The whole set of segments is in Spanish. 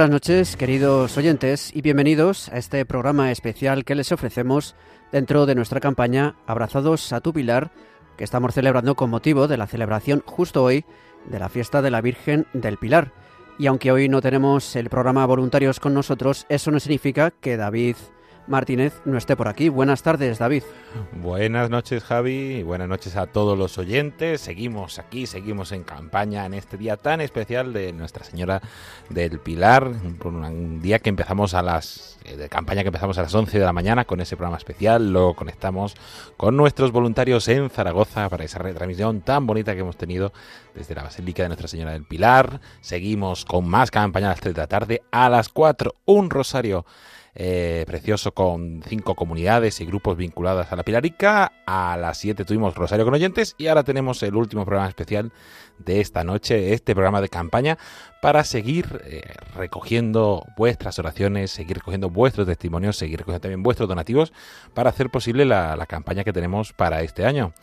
Buenas noches, queridos oyentes, y bienvenidos a este programa especial que les ofrecemos dentro de nuestra campaña Abrazados a tu Pilar, que estamos celebrando con motivo de la celebración justo hoy de la fiesta de la Virgen del Pilar. Y aunque hoy no tenemos el programa Voluntarios con nosotros, eso no significa que David Martínez no esté por aquí. Buenas tardes, David. Buenas noches, Javi, y buenas noches a todos los oyentes. Seguimos aquí, seguimos en campaña en este día tan especial de Nuestra Señora del Pilar, un día que empezamos a las eh, de campaña que empezamos a las 11 de la mañana con ese programa especial. Lo conectamos con nuestros voluntarios en Zaragoza para esa retransmisión tan bonita que hemos tenido desde la Basílica de Nuestra Señora del Pilar. Seguimos con más campaña a las 3 de la tarde. A las 4, un rosario eh, precioso con cinco comunidades y grupos vinculadas a la Pilarica. A las 7 tuvimos Rosario con oyentes y ahora tenemos el último programa especial de esta noche, este programa de campaña, para seguir eh, recogiendo vuestras oraciones, seguir recogiendo vuestros testimonios, seguir recogiendo también vuestros donativos para hacer posible la, la campaña que tenemos para este año.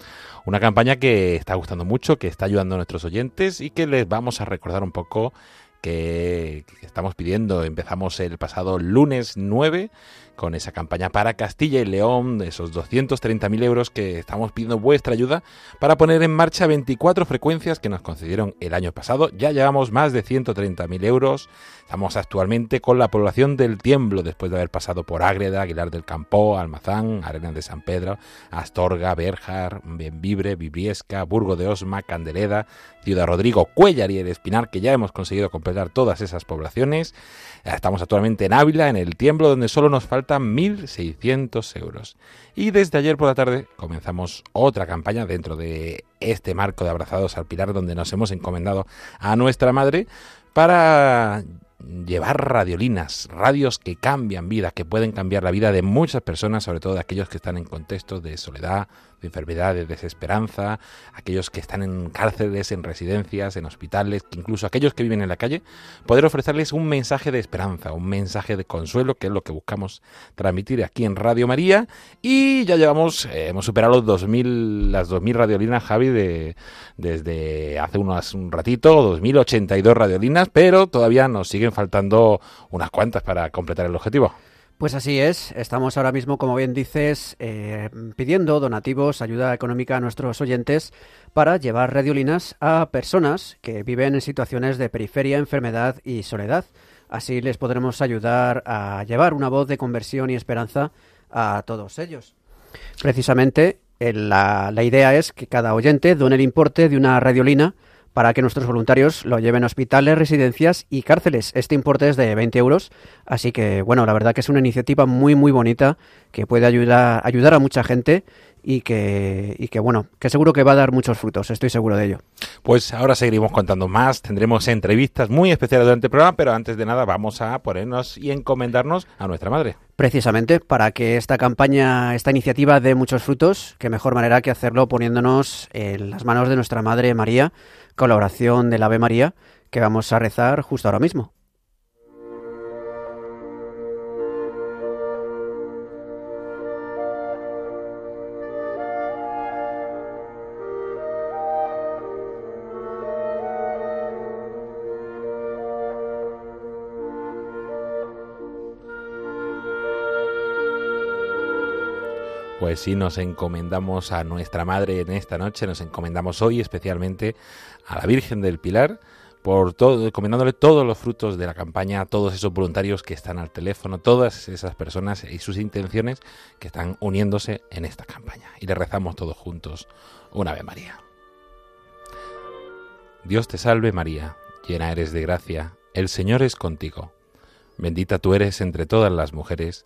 Una campaña que está gustando mucho, que está ayudando a nuestros oyentes y que les vamos a recordar un poco que, estamos pidiendo. Empezamos el pasado lunes 9 con esa campaña para Castilla y León, esos 230.000 euros que estamos pidiendo vuestra ayuda para poner en marcha 24 frecuencias que nos concedieron el año pasado. Ya llevamos más de 130.000 euros. Estamos actualmente con la población del Tiemblo, después de haber pasado por Ágreda, Aguilar del Campo, Almazán, Arenas de San Pedro, Astorga, Berjar, Benvibre, Vibriesca, Burgo de Osma, Candeleda, Ciudad Rodrigo, Cuellar y el Espinar, que ya hemos conseguido completar todas esas poblaciones. Estamos actualmente en Ávila, en el Tiemblo, donde solo nos faltan 1.600 euros. Y desde ayer por la tarde comenzamos otra campaña dentro de este marco de Abrazados al Pilar, donde nos hemos encomendado a nuestra madre para llevar radiolinas, radios que cambian vidas, que pueden cambiar la vida de muchas personas, sobre todo de aquellos que están en contextos de soledad, de enfermedad, de desesperanza, aquellos que están en cárceles, en residencias, en hospitales, incluso aquellos que viven en la calle, poder ofrecerles un mensaje de esperanza, un mensaje de consuelo, que es lo que buscamos transmitir aquí en Radio María. Y ya llevamos, eh, hemos superado los 2000, las 2.000 radiolinas, Javi, de, desde hace unos, un ratito, 2.082 radiolinas, pero todavía nos siguen faltando unas cuantas para completar el objetivo. Pues así es, estamos ahora mismo, como bien dices, eh, pidiendo donativos, ayuda económica a nuestros oyentes para llevar radiolinas a personas que viven en situaciones de periferia, enfermedad y soledad. Así les podremos ayudar a llevar una voz de conversión y esperanza a todos ellos. Precisamente, la, la idea es que cada oyente done el importe de una radiolina para que nuestros voluntarios lo lleven a hospitales, residencias y cárceles. Este importe es de 20 euros, así que bueno, la verdad que es una iniciativa muy muy bonita que puede ayudar, ayudar a mucha gente y que, y que bueno, que seguro que va a dar muchos frutos, estoy seguro de ello. Pues ahora seguiremos contando más, tendremos entrevistas muy especiales durante el programa, pero antes de nada vamos a ponernos y encomendarnos a nuestra madre. Precisamente para que esta campaña, esta iniciativa dé muchos frutos, qué mejor manera que hacerlo poniéndonos en las manos de nuestra Madre María, colaboración del Ave María, que vamos a rezar justo ahora mismo. Pues sí, nos encomendamos a nuestra Madre en esta noche, nos encomendamos hoy especialmente a la Virgen del Pilar, por todo, encomendándole todos los frutos de la campaña, a todos esos voluntarios que están al teléfono, todas esas personas y sus intenciones que están uniéndose en esta campaña. Y le rezamos todos juntos una Ave María. Dios te salve María, llena eres de gracia, el Señor es contigo. Bendita tú eres entre todas las mujeres,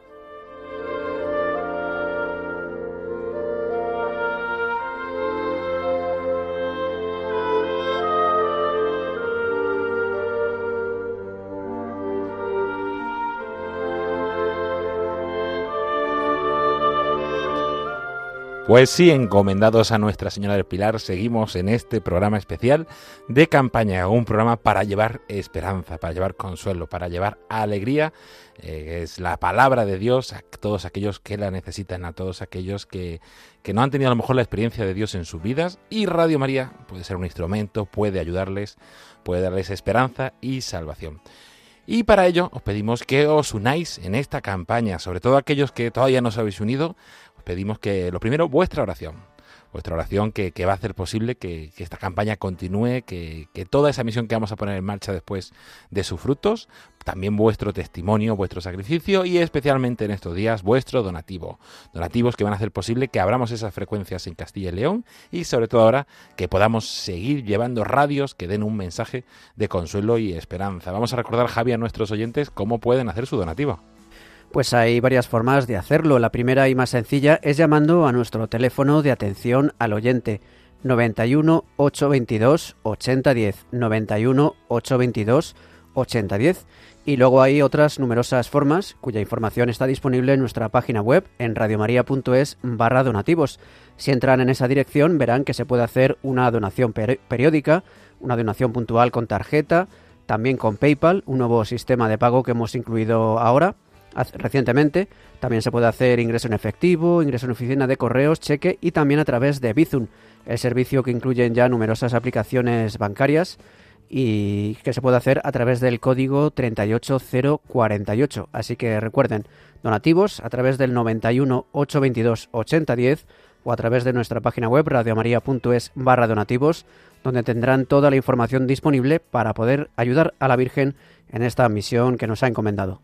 Pues sí, encomendados a Nuestra Señora del Pilar, seguimos en este programa especial de campaña, un programa para llevar esperanza, para llevar consuelo, para llevar alegría, eh, es la palabra de Dios a todos aquellos que la necesitan, a todos aquellos que, que no han tenido a lo mejor la experiencia de Dios en sus vidas y Radio María puede ser un instrumento, puede ayudarles, puede darles esperanza y salvación. Y para ello os pedimos que os unáis en esta campaña, sobre todo aquellos que todavía no os habéis unido, pedimos que, lo primero, vuestra oración. Vuestra oración que, va a hacer posible que, esta campaña continúe, que, toda esa misión que vamos a poner en marcha después de sus frutos, también vuestro testimonio, vuestro sacrificio y especialmente en estos días vuestro donativo. Donativos que van a hacer posible que abramos esas frecuencias en Castilla y León y sobre todo ahora que podamos seguir llevando radios que den un mensaje de consuelo y esperanza. Vamos a recordar, Javi, a nuestros oyentes cómo pueden hacer su donativo. Pues hay varias formas de hacerlo. La primera y más sencilla es llamando a nuestro teléfono de atención al oyente 91 822 8010 91 822 8010 y luego hay otras numerosas formas cuya información está disponible en nuestra página web en radiomaria.es barra donativos. Si entran en esa dirección verán que se puede hacer una donación periódica, una donación puntual con tarjeta, también con PayPal, un nuevo sistema de pago que hemos incluido ahora recientemente. También se puede hacer ingreso en efectivo, ingreso en oficina de correos, cheque y también a través de Bizum, el servicio que incluye ya numerosas aplicaciones bancarias y que se puede hacer a través del código 38048. Así que recuerden, donativos a través del 91 822 8010 o a través de nuestra página web radiomaria.es barra donativos, donde tendrán toda la información disponible para poder ayudar a la Virgen en esta misión que nos ha encomendado.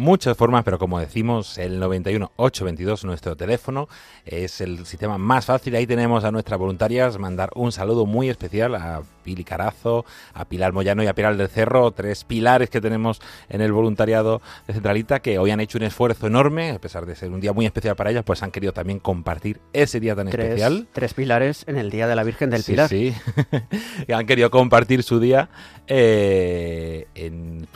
Muchas formas, pero como decimos, el 91 822 nuestro teléfono es el sistema más fácil. Ahí tenemos a nuestras voluntarias mandar un saludo muy especial a Pili Carazo, a Pilar Moyano y a Pilar del Cerro, tres pilares que tenemos en el voluntariado de Centralita que hoy han hecho un esfuerzo enorme, a pesar de ser un día muy especial para ellas, pues han querido también compartir ese día tan especial. Tres pilares en el Día de la Virgen del Pilar. Sí, han querido compartir su día eh,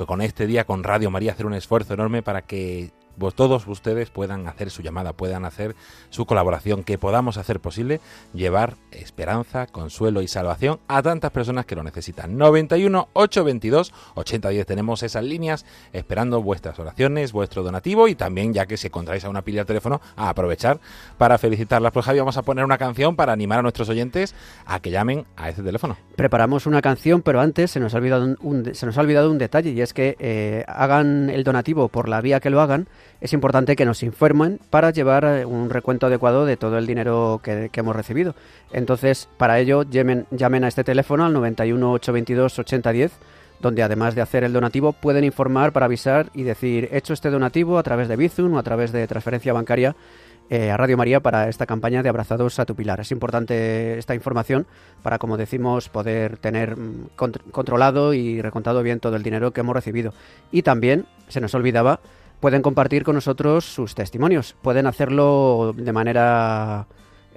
con este día, con Radio María, hacer un esfuerzo enorme para que vos, todos ustedes puedan hacer su llamada, puedan hacer su colaboración, que podamos hacer posible llevar esperanza, consuelo y salvación a tantas personas que lo necesitan. 91 822 8010 tenemos esas líneas esperando vuestras oraciones, vuestro donativo y también ya que se encontráis a una pila de teléfono a aprovechar para felicitarlas. Pues Javi, vamos a poner una canción para animar a nuestros oyentes a que llamen a ese teléfono. Preparamos una canción, pero antes se nos ha olvidado un, se nos ha olvidado un detalle y es que eh, hagan el donativo por la vía que lo hagan es importante que nos informen para llevar eh, un recuento adecuado de todo el dinero que, hemos recibido. Entonces, para ello, llamen, a este teléfono al 91 822 8010 donde además de hacer el donativo pueden informar para avisar y decir hecho este donativo a través de Bizum o a través de transferencia bancaria eh, a Radio María para esta campaña de Abrazados a tu Pilar. Es importante esta información para, como decimos, poder tener mm, controlado y recontado bien todo el dinero que hemos recibido. Y también, se nos olvidaba, pueden compartir con nosotros sus testimonios. Pueden hacerlo de manera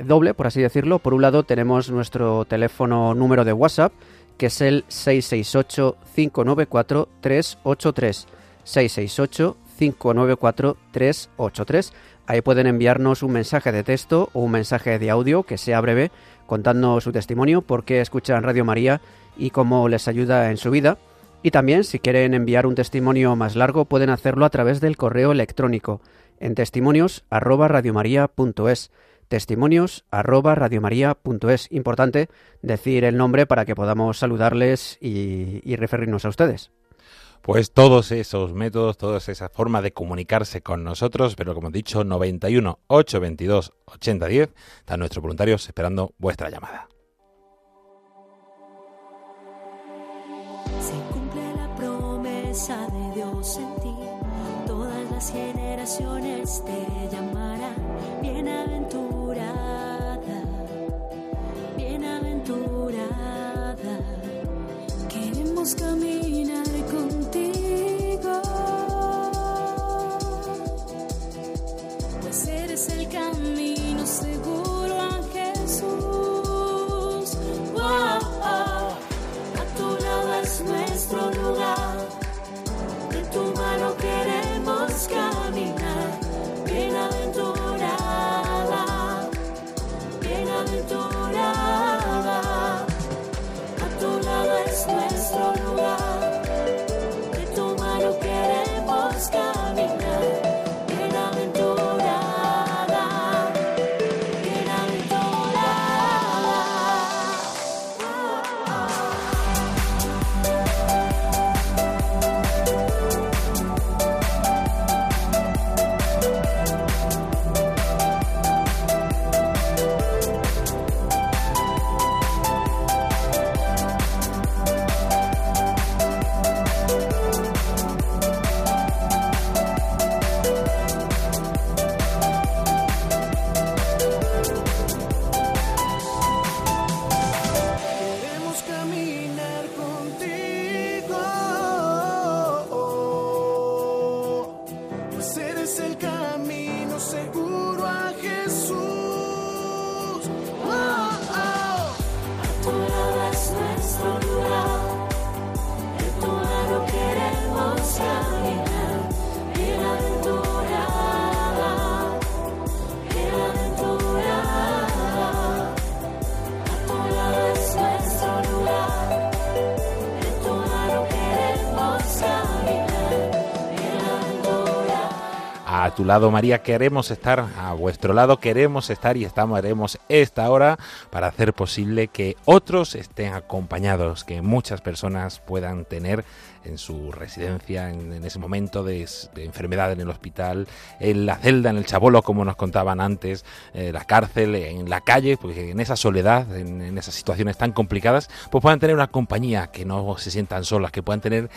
doble, por así decirlo. Por un lado tenemos nuestro teléfono número de WhatsApp, que es el 668-594-383. 668-594-383. Ahí pueden enviarnos un mensaje de texto o un mensaje de audio que sea breve, contando su testimonio, por qué escuchan Radio María y cómo les ayuda en su vida. Y también, si quieren enviar un testimonio más largo, pueden hacerlo a través del correo electrónico en testimonios testimonios Importante decir el nombre para que podamos saludarles y, y, referirnos a ustedes. Pues todos esos métodos, toda esa forma de comunicarse con nosotros, pero como he dicho, 91 822 8010, están nuestros voluntarios esperando vuestra llamada. De Dios en ti, todas las generaciones te llamarán bienaventurada, bienaventurada. Queremos caminar queremos es nuestro lugar, en tu queremos caminar, tu lado, María, queremos estar, a vuestro lado queremos estar y estaremos esta hora para hacer posible que otros estén acompañados, que muchas personas puedan tener en su residencia, en, en ese momento de, enfermedad en el hospital, en la celda, en el chabolo, como nos contaban antes, en la cárcel, en la calle, pues en esa soledad, en, en esas situaciones tan complicadas, pues puedan tener una compañía, que no se sientan solas, que puedan tener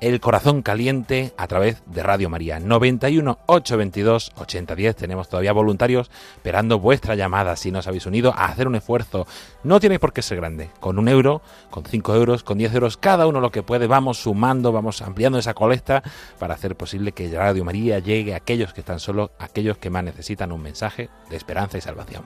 el corazón caliente a través de Radio María. 91 822 8010. Tenemos todavía voluntarios esperando vuestra llamada si nos habéis unido a hacer un esfuerzo. No tiene por qué ser grande. Con un euro, con cinco euros, con 10 euros, cada uno lo que puede, vamos sumando, vamos ampliando esa colecta para hacer posible que Radio María llegue a aquellos que están solos, a aquellos que más necesitan un mensaje de esperanza y salvación.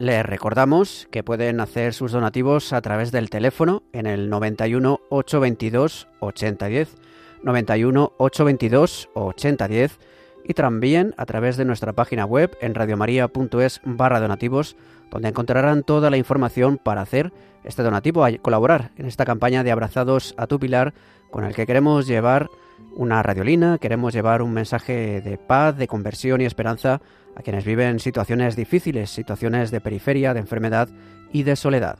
Les recordamos que pueden hacer sus donativos a través del teléfono en el 91 822 8010, 91 822 8010 y también a través de nuestra página web en radiomaria.es barra donativos, donde encontrarán toda la información para hacer este donativo, a colaborar en esta campaña de Abrazados a tu Pilar, con el que queremos llevar una radiolina, queremos llevar un mensaje de paz, de conversión y esperanza a quienes viven situaciones difíciles, situaciones de periferia, de enfermedad y de soledad.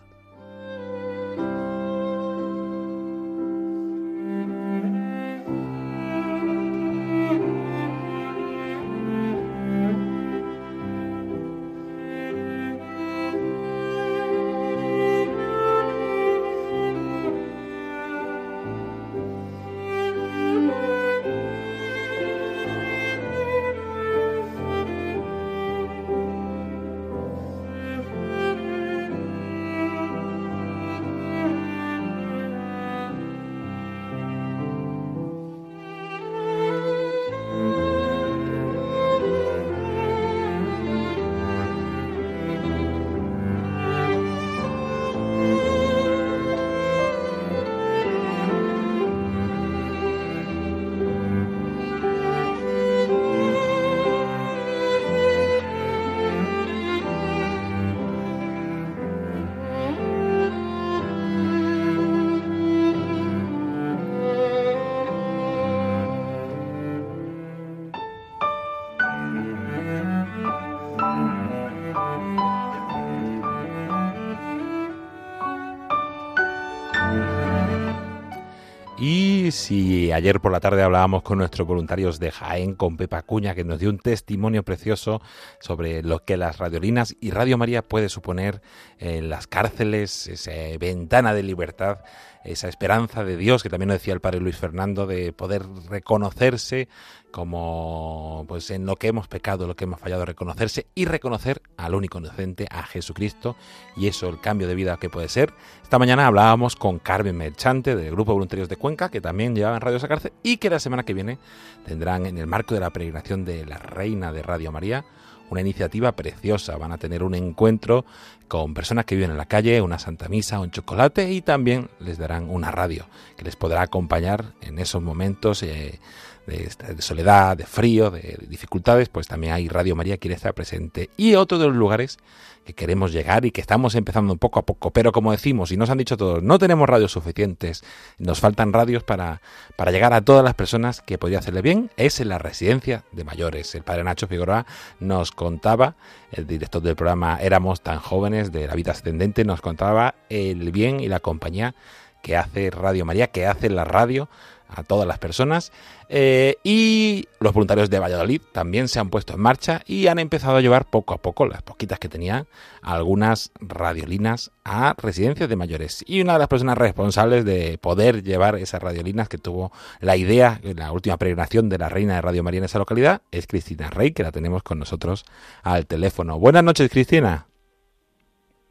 Ayer por la tarde hablábamos con nuestros voluntarios de Jaén, con Pepa Cuña, que nos dio un testimonio precioso sobre lo que las radiolinas y Radio María puede suponer en las cárceles, esa ventana de libertad, esa esperanza de Dios, que también nos decía el padre Luis Fernando, de poder reconocerse como pues en lo que hemos pecado, lo que hemos fallado, reconocerse y reconocer al único inocente, a Jesucristo, y eso, el cambio de vida que puede ser. Esta mañana hablábamos con Carmen Merchante del Grupo Voluntarios de Cuenca, que también llevaban Radio Sacarce, y que la semana que viene tendrán en el marco de la peregrinación de la Reina de Radio María una iniciativa preciosa. Van a tener un encuentro con personas que viven en la calle, una santa misa, un chocolate y también les darán una radio que les podrá acompañar en esos momentos eh, de, soledad, de frío, de dificultades. Pues también hay Radio María quiere estar presente. Y otro de los lugares que queremos llegar y que estamos empezando poco a poco, pero como decimos y nos han dicho todos, no tenemos radios suficientes, nos faltan radios para, para llegar a todas las personas que podría hacerle bien, es en la residencia de mayores. El padre Nacho Figueroa nos contaba, el director del programa Éramos tan jóvenes de la vida ascendente, nos contaba el bien y la compañía que hace Radio María, que hace la radio a todas las personas. Eh, y los voluntarios de Valladolid también se han puesto en marcha y han empezado a llevar poco a poco, las poquitas que tenían, algunas radiolinas a residencias de mayores. Y una de las personas responsables de poder llevar esas radiolinas que tuvo la idea en la última peregrinación de la Reina de Radio María en esa localidad es Cristina Rey, que la tenemos con nosotros al teléfono. Buenas noches, Cristina.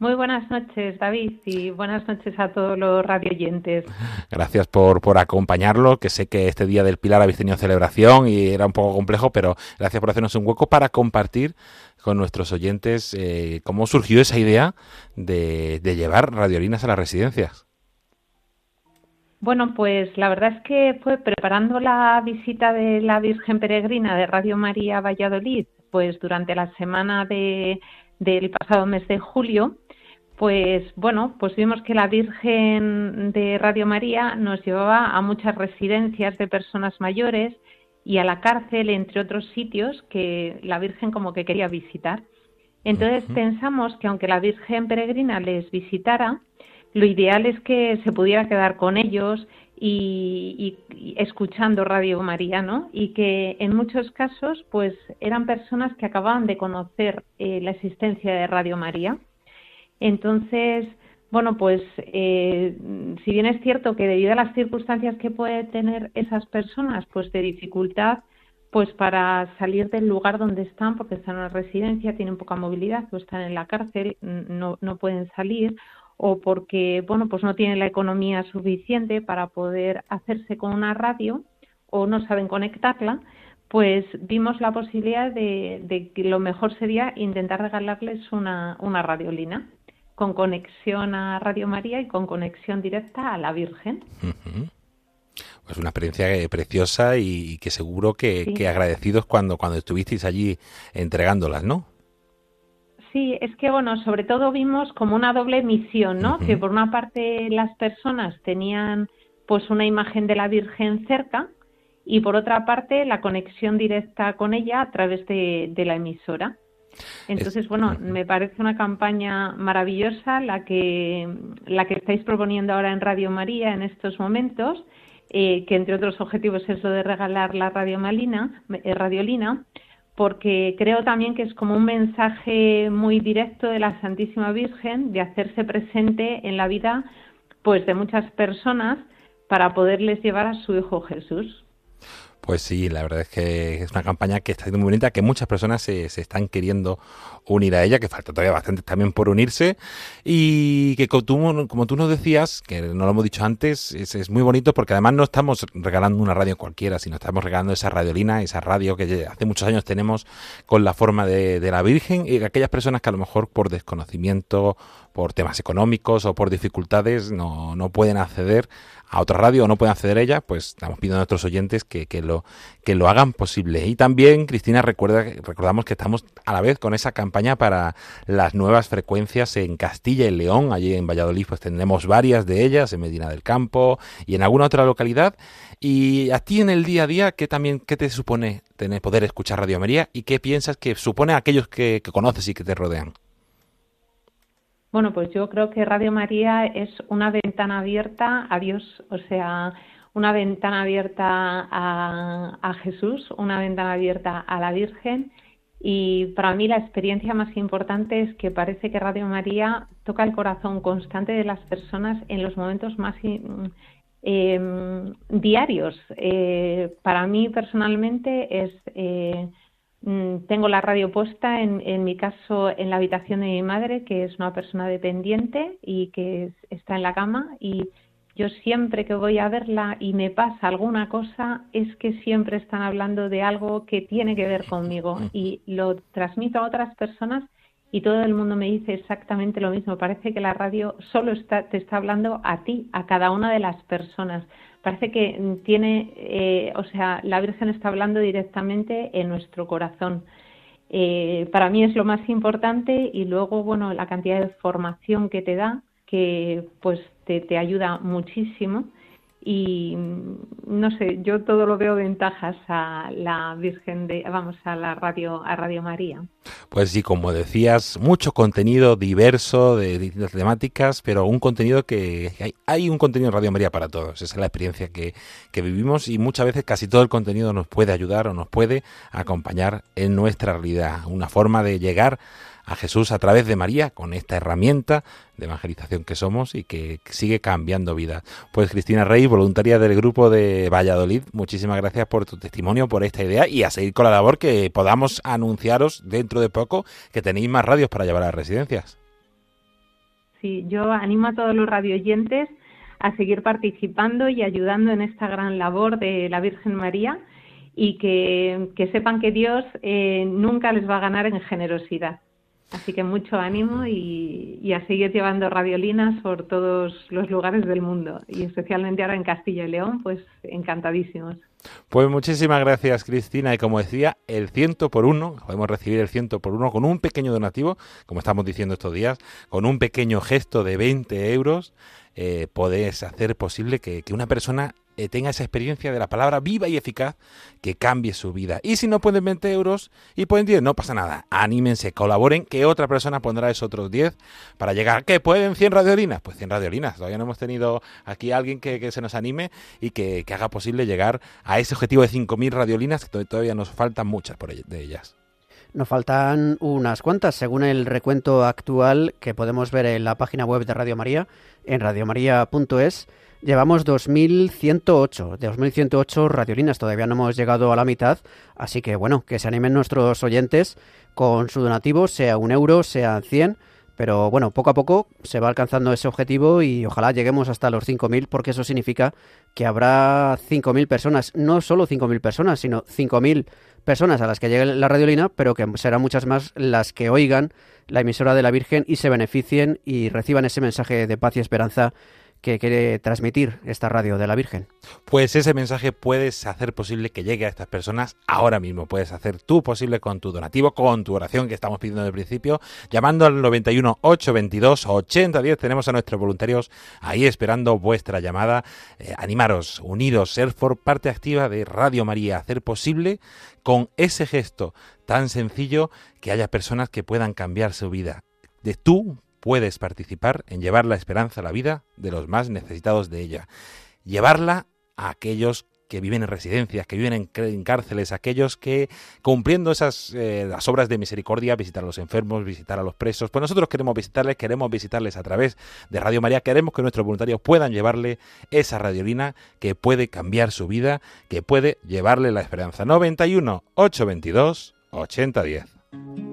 Muy buenas noches, David, y buenas noches a todos los radioyentes. Gracias por, por acompañarlo, que sé que este Día del Pilar habéis tenido celebración y era un poco complejo, pero gracias por hacernos un hueco para compartir con nuestros oyentes eh, cómo surgió esa idea de, de llevar radiolinas a las residencias. Bueno, pues la verdad es que fue preparando la visita de la Virgen Peregrina de Radio María Valladolid, pues durante la semana de, del pasado mes de julio, pues bueno, pues vimos que la Virgen de Radio María nos llevaba a muchas residencias de personas mayores y a la cárcel, entre otros sitios que la Virgen como que quería visitar. Entonces pensamos que aunque la Virgen peregrina les visitara, lo ideal es que se pudiera quedar con ellos y, y, escuchando Radio María, ¿no? Y que en muchos casos, pues eran personas que acababan de conocer eh, la existencia de Radio María entonces, bueno, pues eh, si bien es cierto que debido a las circunstancias que pueden tener esas personas, pues de dificultad, pues para salir del lugar donde están, porque están en una residencia, tienen poca movilidad, o están en la cárcel, no, no pueden salir, o porque, bueno, pues no tienen la economía suficiente para poder hacerse con una radio, o no saben conectarla, pues vimos la posibilidad de, de que lo mejor sería intentar regalarles una, una radiolina con conexión a Radio María y con conexión directa a la Virgen. Pues una experiencia eh, preciosa y, que seguro que, que, agradecidos cuando, cuando estuvisteis allí entregándolas, ¿no? Sí, es que bueno, sobre todo vimos como una doble misión, ¿no? Que por una parte las personas tenían pues una imagen de la Virgen cerca y por otra parte la conexión directa con ella a través de, de la emisora. Entonces, bueno, me parece una campaña maravillosa la que, la que estáis proponiendo ahora en Radio María en estos momentos, eh, que entre otros objetivos es lo de regalar la radio Malina, eh, radiolina, porque creo también que es como un mensaje muy directo de la Santísima Virgen de hacerse presente en la vida pues de muchas personas para poderles llevar a su Hijo Jesús. Pues sí, la verdad es que es una campaña que está siendo muy bonita, que muchas personas se, se, están queriendo unir a ella, que falta todavía bastante también por unirse, y que como tú, como tú nos decías, que no lo hemos dicho antes, es, muy bonito porque además no estamos regalando una radio cualquiera, sino estamos regalando esa radiolina, esa radio que hace muchos años tenemos con la forma de, de la Virgen, y aquellas personas que a lo mejor por desconocimiento, por temas económicos o por dificultades no, no pueden acceder a otra radio o no pueden acceder a ella, pues estamos pidiendo a nuestros oyentes que, que, lo, que lo hagan posible. Y también, Cristina, recuerda, recordamos que estamos a la vez con esa campaña para las nuevas frecuencias en Castilla y León. Allí en Valladolid pues tendremos varias de ellas, en Medina del Campo y en alguna otra localidad. Y a ti en el día a día, ¿qué también qué te supone tener, poder escuchar Radio María y qué piensas que supone a aquellos que, que conoces y que te rodean? Bueno, pues yo creo que Radio María es una ventana abierta a Dios, o sea, una ventana abierta a, Jesús, una ventana abierta a la Virgen. Y para mí la experiencia más importante es que parece que Radio María toca el corazón constante de las personas en los momentos más eh, diarios. Eh, para mí personalmente es eh, tengo la radio puesta, en, en, mi caso, en la habitación de mi madre, que es una persona dependiente y que está en la cama. Y yo siempre que voy a verla y me pasa alguna cosa, es que siempre están hablando de algo que tiene que ver conmigo. Y lo transmito a otras personas y todo el mundo me dice exactamente lo mismo. Parece que la radio solo está, te está hablando a ti, a cada una de las personas parece que tiene, eh, o sea, la Virgen está hablando directamente en nuestro corazón. Eh, para mí es lo más importante y luego, bueno, la cantidad de formación que te da, que pues te, te ayuda muchísimo. Y no sé, yo todo lo veo ventajas a la Virgen de, vamos, a la radio, a Radio María. Pues sí, como decías, mucho contenido diverso de distintas temáticas, pero un contenido que hay, hay un contenido en Radio María para todos. Esa es la experiencia que, que vivimos y muchas veces casi todo el contenido nos puede ayudar o nos puede acompañar en nuestra realidad. Una forma de llegar a Jesús a través de María con esta herramienta de evangelización que somos y que sigue cambiando vidas. Pues Cristina Rey, voluntaria del grupo de Valladolid, muchísimas gracias por tu testimonio, por esta idea y a seguir con la labor que podamos anunciaros dentro de poco que tenéis más radios para llevar a las residencias. Sí, yo animo a todos los radioyentes a seguir participando y ayudando en esta gran labor de la Virgen María y que, que sepan que Dios eh, nunca les va a ganar en generosidad. Así que mucho ánimo y, y, a seguir llevando radiolinas por todos los lugares del mundo y especialmente ahora en Castilla y León, pues encantadísimos. Pues muchísimas gracias Cristina y como decía, el ciento por uno, podemos recibir el ciento por uno con un pequeño donativo, como estamos diciendo estos días, con un pequeño gesto de 20 euros, eh, podés hacer posible que, que una persona tenga esa experiencia de la palabra viva y eficaz que cambie su vida. Y si no pueden 20 euros y pueden 10, no pasa nada. Anímense, colaboren, que otra persona pondrá esos otros 10 para llegar. ¿Qué pueden 100 radiolinas? Pues 100 radiolinas. Todavía no hemos tenido aquí a alguien que, se nos anime y que, que, haga posible llegar a ese objetivo de 5.000 radiolinas, que todavía nos faltan muchas por de ellas. Nos faltan unas cuantas, según el recuento actual que podemos ver en la página web de Radio María, en radiomaria.es. Llevamos 2.108, 2.108 radiolinas, todavía no hemos llegado a la mitad, así que bueno, que se animen nuestros oyentes con su donativo, sea un euro, sea 100, pero bueno, poco a poco se va alcanzando ese objetivo y ojalá lleguemos hasta los 5.000 porque eso significa que habrá 5.000 personas, no solo 5.000 personas, sino 5.000 personas a las que llegue la radiolina, pero que serán muchas más las que oigan la emisora de la Virgen y se beneficien y reciban ese mensaje de paz y esperanza que quiere transmitir esta radio de la Virgen. Pues ese mensaje puedes hacer posible que llegue a estas personas ahora mismo. Puedes hacer tú posible con tu donativo, con tu oración que estamos pidiendo el principio, llamando al 91 822 8010. Tenemos a nuestros voluntarios ahí esperando vuestra llamada. Eh, animaros, uniros, ser por parte activa de Radio María, hacer posible con ese gesto tan sencillo que haya personas que puedan cambiar su vida. De tú puedes participar en llevar la esperanza a la vida de los más necesitados de ella. Llevarla a aquellos que viven en residencias, que viven en, en cárceles, aquellos que cumpliendo esas eh, las obras de misericordia, visitar a los enfermos, visitar a los presos. Pues nosotros queremos visitarles, queremos visitarles a través de Radio María, queremos que nuestros voluntarios puedan llevarle esa radiolina que puede cambiar su vida, que puede llevarle la esperanza. 91 822 8010.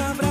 Nos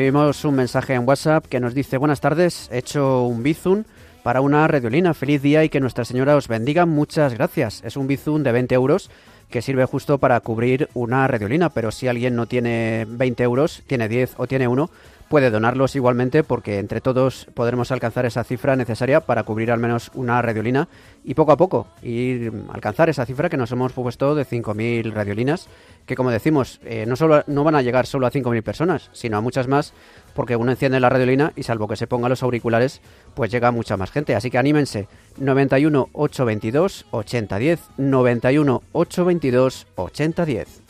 Recibimos un mensaje en WhatsApp que nos dice buenas tardes, he hecho un bizun para una radiolina, feliz día y que Nuestra Señora os bendiga, muchas gracias. Es un bizun de 20 euros que sirve justo para cubrir una radiolina, pero si alguien no tiene 20 euros, tiene 10 o tiene 1, puede donarlos igualmente porque entre todos podremos alcanzar esa cifra necesaria para cubrir al menos una radiolina y poco a poco ir alcanzar esa cifra que nos hemos puesto de 5.000 radiolinas, que como decimos, eh, no, solo, no van a llegar solo a 5.000 personas, sino a muchas más porque uno enciende la radiolina y salvo que se ponga los auriculares, pues llega mucha más gente. Así que anímense. 91 822 8010, 91 822 8010.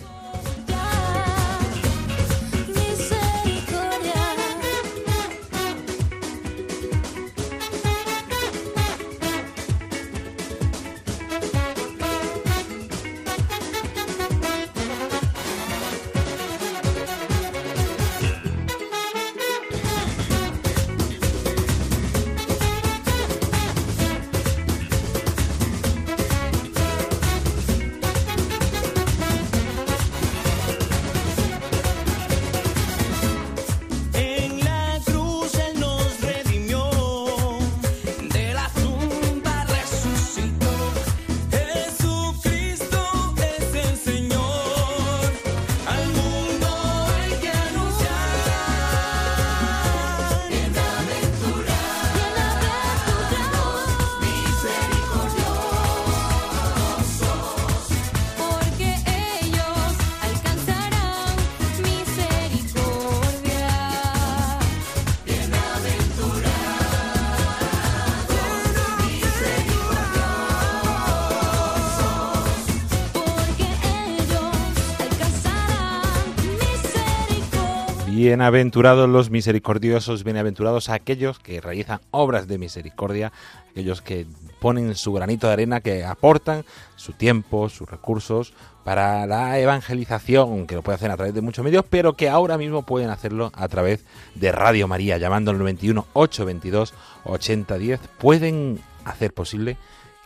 Bienaventurados los misericordiosos, bienaventurados aquellos que realizan obras de misericordia, aquellos que ponen su granito de arena, que aportan su tiempo, sus recursos para la evangelización, que lo pueden hacer a través de muchos medios, pero que ahora mismo pueden hacerlo a través de Radio María, llamando al 91 822 8010. Pueden hacer posible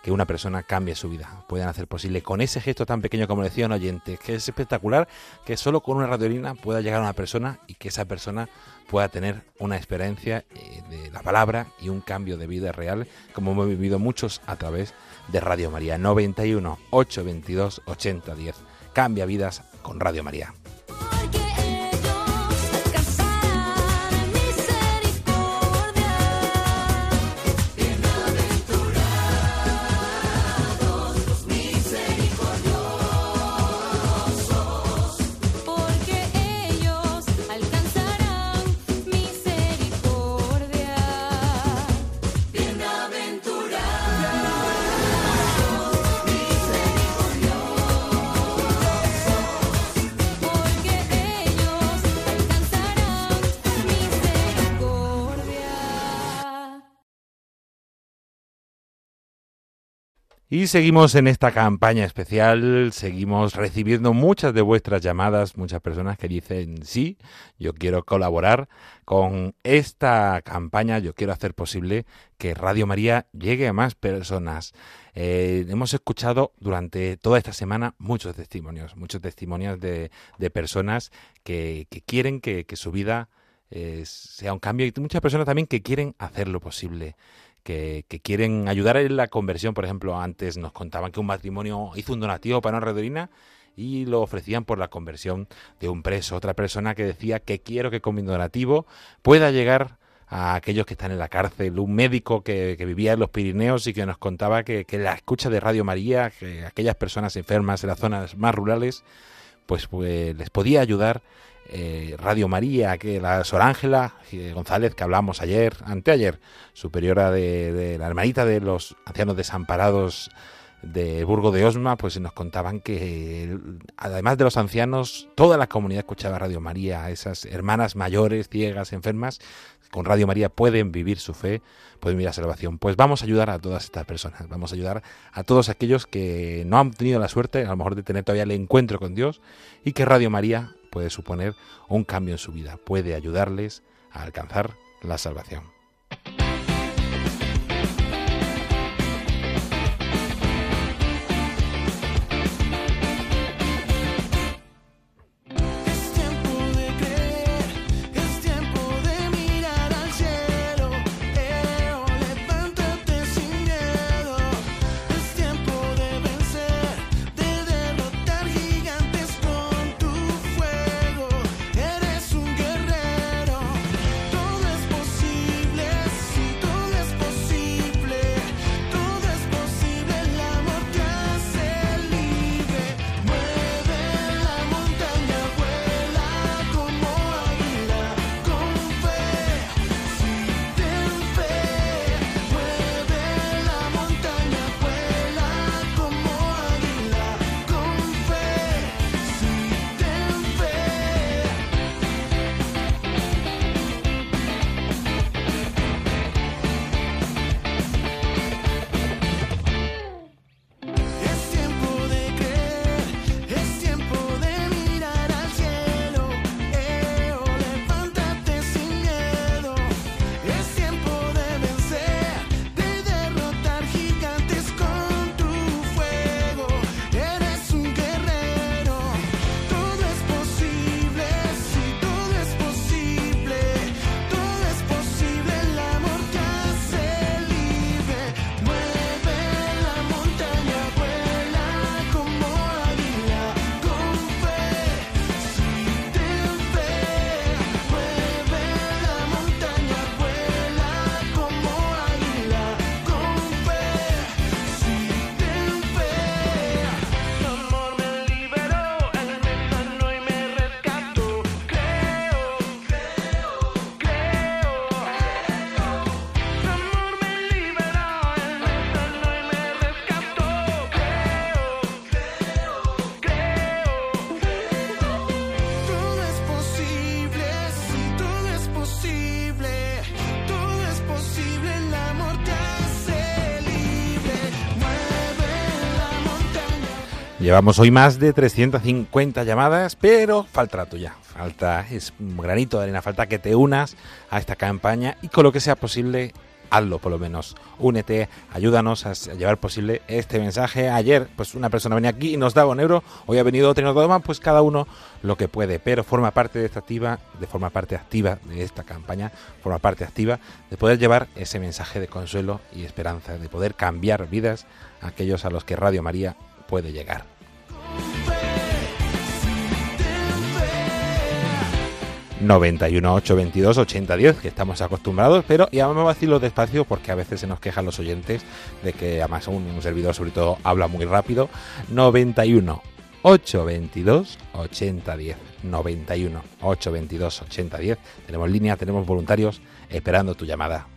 que una persona cambie su vida. Pueden hacer posible con ese gesto tan pequeño como decía un oyente, que es espectacular que solo con una radiolina pueda llegar a una persona y que esa persona pueda tener una experiencia eh, de la palabra y un cambio de vida real, como hemos vivido muchos a través de Radio María. 91 822 8010. Cambia vidas con Radio María. Y seguimos en esta campaña especial, seguimos recibiendo muchas de vuestras llamadas, muchas personas que dicen, sí, yo quiero colaborar con esta campaña, yo quiero hacer posible que Radio María llegue a más personas. Eh, hemos escuchado durante toda esta semana muchos testimonios, muchos testimonios de, de personas que, que quieren que, que su vida eh, sea un cambio y muchas personas también que quieren hacerlo posible que, quieren ayudar en la conversión. Por ejemplo, antes nos contaban que un matrimonio hizo un donativo para una redolina y lo ofrecían por la conversión de un preso. Otra persona que decía que quiero que con mi donativo pueda llegar a aquellos que están en la cárcel. Un médico que, que vivía en los Pirineos y que nos contaba que, que la escucha de Radio María, que aquellas personas enfermas en las zonas más rurales, pues, pues les podía ayudar eh, Radio María, que la Sor Ángela eh, González, que hablamos ayer, anteayer, superiora de, de la hermanita de los ancianos desamparados de Burgo de Osma, pues nos contaban que eh, además de los ancianos, toda la comunidad escuchaba Radio María, esas hermanas mayores, ciegas, enfermas, con Radio María pueden vivir su fe, pueden vivir la salvación. Pues vamos a ayudar a todas estas personas, vamos a ayudar a todos aquellos que no han tenido la suerte, a lo mejor de tener todavía el encuentro con Dios, y que Radio María puede suponer un cambio en su vida, puede ayudarles a alcanzar la salvación. Llevamos hoy más de 350 llamadas, pero falta la tuya. Falta, es un granito de arena, falta que te unas a esta campaña y con lo que sea posible, hazlo por lo menos. Únete, ayúdanos a llevar posible este mensaje. Ayer, pues una persona venía aquí y nos daba un euro, hoy ha venido otra y nos da más, pues cada uno lo que puede, pero forma parte de esta activa, de forma parte activa de esta campaña, forma parte activa de poder llevar ese mensaje de consuelo y esperanza, de poder cambiar vidas a aquellos a los que Radio María puede llegar. 91 822 8010 que estamos acostumbrados, pero ya me a decirlo despacio porque a veces se nos quejan los oyentes de que además un, un servidor sobre todo habla muy rápido. 91 822 8010 91 822 8010 tenemos línea, tenemos voluntarios esperando tu llamada.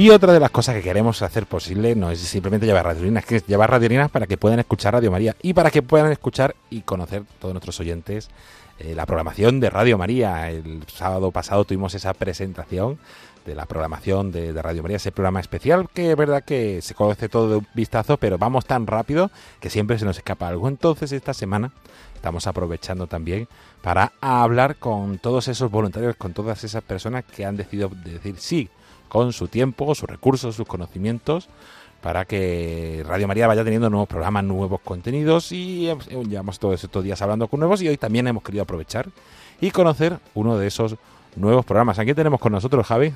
Y otra de las cosas que queremos hacer posible no es simplemente llevar radiolinas, que es llevar radiolinas para que puedan escuchar Radio María y para que puedan escuchar y conocer todos nuestros oyentes eh, la programación de Radio María. El sábado pasado tuvimos esa presentación de la programación de, de Radio María, ese programa especial que es verdad que se conoce todo de un vistazo, pero vamos tan rápido que siempre se nos escapa algo. Entonces esta semana estamos aprovechando también para hablar con todos esos voluntarios, con todas esas personas que han decidido decir sí con su tiempo, sus recursos, sus conocimientos, para que Radio María vaya teniendo nuevos programas, nuevos contenidos y eh, llevamos todos estos días hablando con nuevos y hoy también hemos querido aprovechar y conocer uno de esos nuevos programas. ¿A quién tenemos con nosotros, Javi?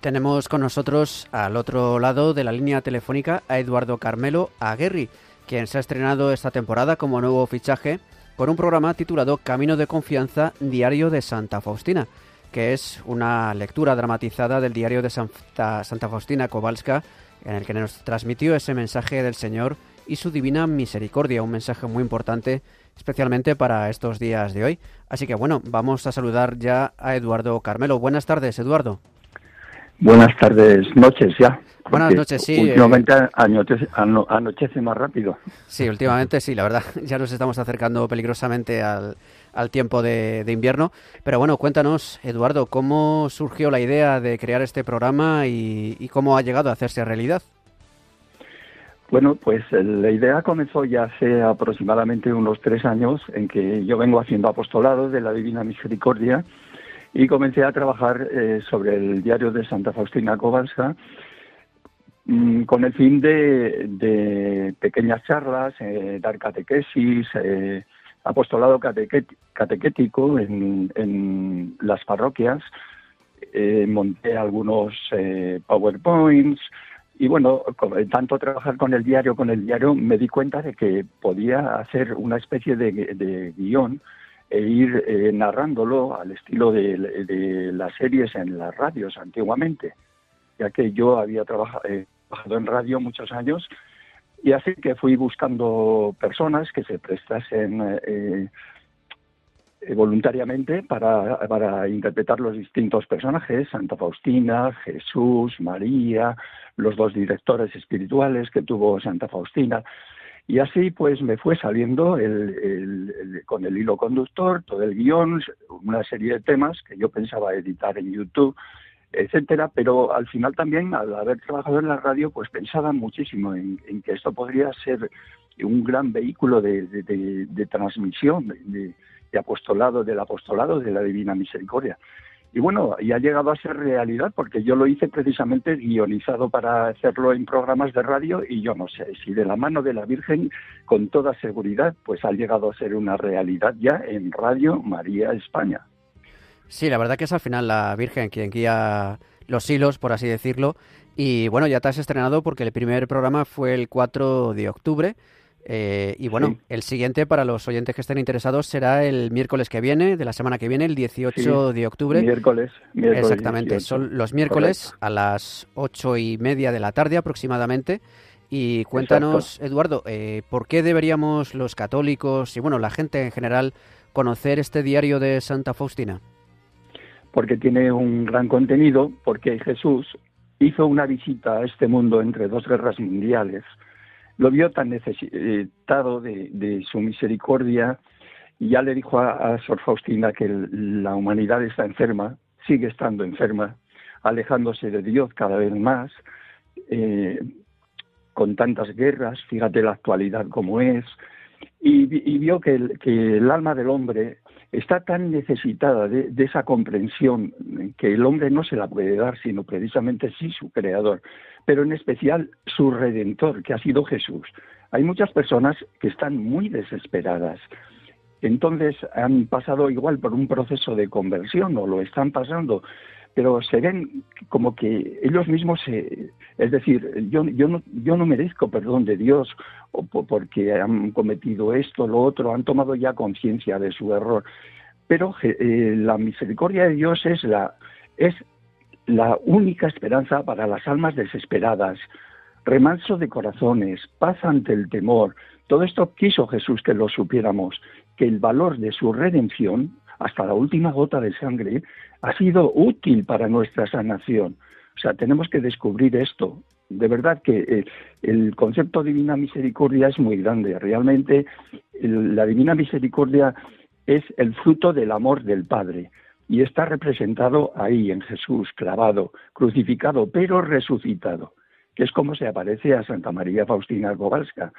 Tenemos con nosotros al otro lado de la línea telefónica a Eduardo Carmelo Aguerri, quien se ha estrenado esta temporada como nuevo fichaje con un programa titulado Camino de Confianza Diario de Santa Faustina, que es una lectura dramatizada del diario de Santa, Santa Faustina Kowalska, en el que nos transmitió ese mensaje del Señor y su divina misericordia, un mensaje muy importante especialmente para estos días de hoy. Así que bueno, vamos a saludar ya a Eduardo Carmelo. Buenas tardes, Eduardo. Buenas tardes, noches ya. Buenas noches, sí, Últimamente anochece, ano- anochece más rápido. Sí, últimamente sí, la verdad, ya nos estamos acercando peligrosamente al, al tiempo de, invierno. Pero bueno, cuéntanos, Eduardo, ¿cómo surgió la idea de crear este programa y, cómo ha llegado a hacerse realidad? Bueno, pues eh, la idea comenzó ya hace aproximadamente unos tres años en que yo vengo haciendo apostolado de la Divina Misericordia y comencé a trabajar eh, sobre el diario de Santa Faustina Kowalska mm, con el fin de, pequeñas charlas, eh, dar catequesis, apostolado catequético en, las parroquias. Eh, monté algunos eh, PowerPoints y bueno, como- tanto trabajar con el diario, con el diario, me di cuenta de que podía hacer una especie de, de guion e ir eh, narrándolo al estilo de, las series en las radios antiguamente, ya que yo había trabaja- eh, trabajado en radio muchos años y así que fui buscando personas que se prestasen eh, eh, voluntariamente para, para interpretar los distintos personajes, Santa Faustina, Jesús, María, los dos directores espirituales que tuvo Santa Faustina. Y así pues me fue saliendo el, el- con el hilo conductor, todo el guion, una serie de temas que yo pensaba editar en YouTube, etcétera, pero al final también, al haber trabajado en la radio, pues pensaba muchísimo en, que esto podría ser un gran vehículo de, de- transmisión, de apostolado, del apostolado de la Divina Misericordia. Y bueno, y ha llegado a ser realidad porque yo lo hice precisamente guionizado para hacerlo en programas de radio y yo no sé si de la mano de la Virgen, con toda seguridad, pues ha llegado a ser una realidad ya en Radio María España. Sí, la verdad que es al final la Virgen quien guía los hilos, por así decirlo. Y bueno, ya te has estrenado porque el primer programa fue el 4 de octubre. eh, y bueno, Sí. el siguiente para los oyentes que estén interesados será el miércoles que viene, de la semana que viene, el 18 de octubre. Miércoles, miércoles Exactamente, 18. son los miércoles a las ocho y media de la tarde aproximadamente. Y cuéntanos, Eduardo, eh, ¿por qué deberíamos los católicos y bueno, la gente en general conocer este diario de Santa Faustina? Porque tiene un gran contenido, porque Jesús hizo una visita a este mundo entre dos guerras mundiales. Lo vio tan necesitado de, su misericordia y ya le dijo a, Sor Faustina que la humanidad está enferma, sigue estando enferma, alejándose de Dios cada vez más, eh, con tantas guerras, fíjate la actualidad como es, y, vi- y vio que el alma del hombre está tan necesitada de, esa comprensión que el hombre no se la puede dar, sino precisamente sí su creador, pero en especial su redentor, que ha sido Jesús. Hay muchas personas que están muy desesperadas. Entonces han pasado igual por un proceso de conversión o lo están pasando, pero se ven como que ellos mismos se, es decir, yo, yo, no, yo no merezco perdón de Dios o po- porque han cometido esto, lo otro, han tomado ya conciencia de su error. Pero eh, la misericordia de Dios es la, es la única esperanza para las almas desesperadas, remanso de corazones, paz ante el temor. Todo esto quiso Jesús que lo supiéramos, que el valor de su redención, hasta la última gota de sangre, ha sido útil para nuestra sanación. O sea, tenemos que descubrir esto. De verdad que eh, el concepto divina misericordia es muy grande. Realmente la divina misericordia es el fruto del amor del Padre y está representado ahí en Jesús, clavado, crucificado, pero resucitado, que es como se aparece a Santa María Faustina Kowalska,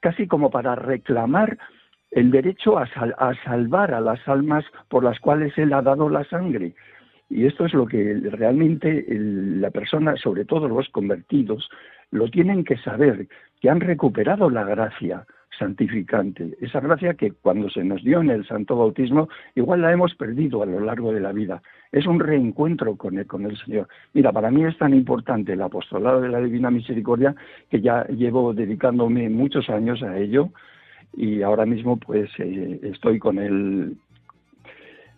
casi como para reclamar el derecho a, sal- a salvar a las almas por las cuales Él ha dado la sangre. Y esto es lo que realmente la persona, sobre todo los convertidos, lo tienen que saber, que han recuperado la gracia santificante, esa gracia que cuando se nos dio en el santo bautismo, igual la hemos perdido a lo largo de la vida. Es un reencuentro con el, con el Señor. Mira, para mí es tan importante el apostolado de la Divina Misericordia que ya llevo dedicándome muchos años a ello y ahora mismo pues eh, estoy con el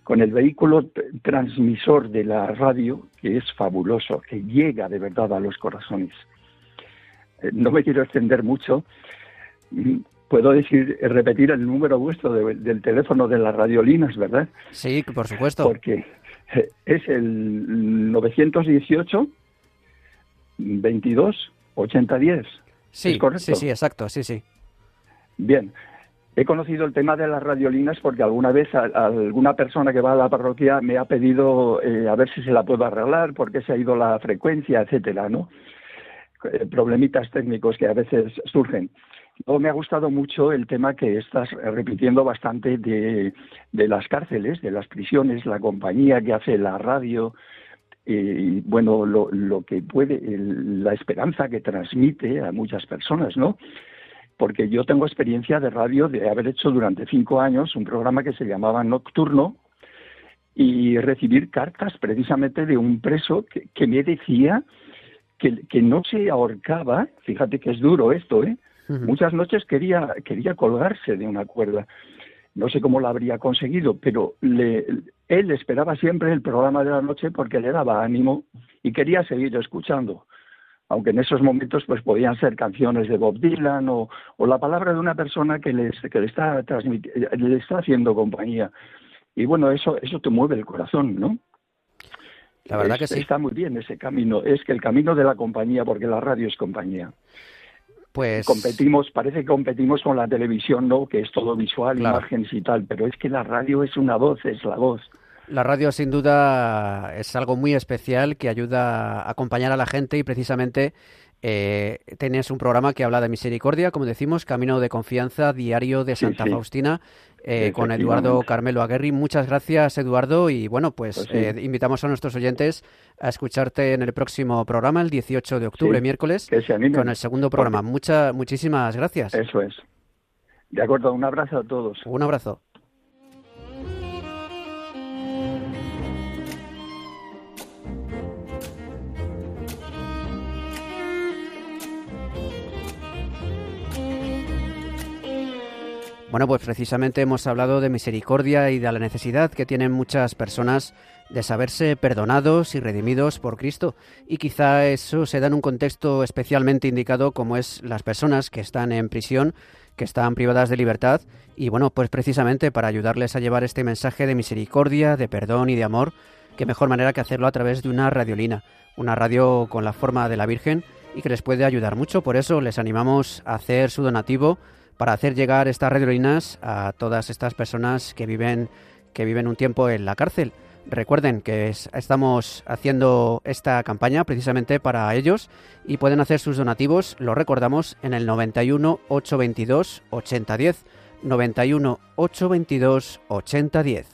con el vehículo transmisor de la radio que es fabuloso, que llega de verdad a los corazones. Eh, no me quiero extender mucho. Mm, Puedo decir, repetir el número vuestro de- del teléfono de las radiolinas, ¿verdad? Sí, por supuesto. Porque eh, es el 918 22 8010. sí, ¿es correcto? sí, sí, exacto, sí, sí. Bien, he conocido el tema de las radiolinas porque alguna vez alguna persona que va a la parroquia me ha pedido eh, a ver si se la puedo arreglar, porque se ha ido la frecuencia, etcétera, ¿no? Eh, problemitas técnicos que a veces surgen. Luego me ha gustado mucho el tema que estás repitiendo bastante de, de las cárceles, de las prisiones, la compañía que hace la radio, eh, y bueno, lo, lo que puede, el- la esperanza que transmite a muchas personas, ¿no? Porque yo tengo experiencia de radio de haber hecho durante cinco años un programa que se llamaba Nocturno y recibir cartas precisamente de un preso que, que me decía que, que no se ahorcaba, fíjate que es duro esto, ¿eh? Muchas noches quería, quería colgarse de una cuerda. No sé cómo lo habría conseguido, pero le, él esperaba siempre el programa de la noche porque le daba ánimo y quería seguir escuchando aunque en esos momentos pues podían ser canciones de Bob Dylan o, o la palabra de una persona que, les, que le, está le está haciendo compañía. Y bueno, eso, eso te mueve el corazón, ¿no? La verdad Es- que sí. Está muy bien ese camino. Es que el camino de la compañía, porque la radio es compañía. Pues Competimos, parece que competimos con la televisión, ¿no? Que es todo visual, Claro. imágenes y tal, pero es que la radio es una voz, es la voz. La radio sin duda es algo muy especial que ayuda a acompañar a la gente y precisamente eh, tienes un programa que habla de misericordia, como decimos, Camino de Confianza, Diario de Santa sí. Faustina, eh, con. Eduardo Carmelo Aguerri. Muchas gracias, Eduardo, y bueno, pues, Pues sí. eh, invitamos a nuestros oyentes a escucharte en el próximo programa, el 18 de octubre, miércoles, con el segundo programa. Mucha, muchísimas gracias. Eso es. De acuerdo, un abrazo a todos. Un abrazo. Bueno, pues precisamente hemos hablado de misericordia y de la necesidad que tienen muchas personas de saberse perdonados y redimidos por Cristo. Y quizá eso se da en un contexto especialmente indicado como es las personas que están en prisión, que están privadas de libertad. Y bueno, pues precisamente para ayudarles a llevar este mensaje de misericordia, de perdón y de amor, qué mejor manera que hacerlo a través de una radiolina, una radio con la forma de la Virgen y que les puede ayudar mucho. Por eso les animamos a hacer su donativo para hacer llegar estas radiolinas a todas estas personas que viven que viven un tiempo en la cárcel. Recuerden que es- estamos haciendo esta campaña precisamente para ellos y pueden hacer sus donativos, lo recordamos, en el 91 822 8010. 91 822 8010.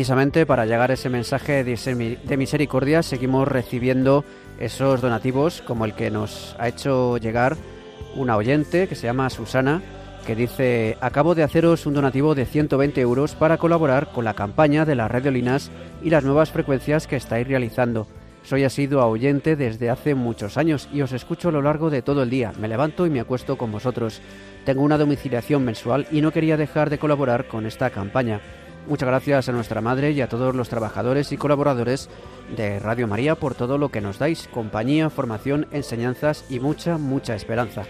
Precisamente para llegar ese mensaje de misericordia seguimos recibiendo esos donativos como el que nos ha hecho llegar una oyente que se llama Susana que dice acabo de haceros un donativo de 120 euros para colaborar con la campaña de las radiolinas y las nuevas frecuencias que estáis realizando. Soy asidua oyente desde hace muchos años y os escucho a lo largo de todo el día. Me levanto y me acuesto con vosotros. Tengo una domiciliación mensual y no quería dejar de colaborar con esta campaña. Muchas gracias a nuestra madre y a todos los trabajadores y colaboradores de Radio María por todo lo que nos dais, compañía, formación, enseñanzas y mucha, mucha esperanza.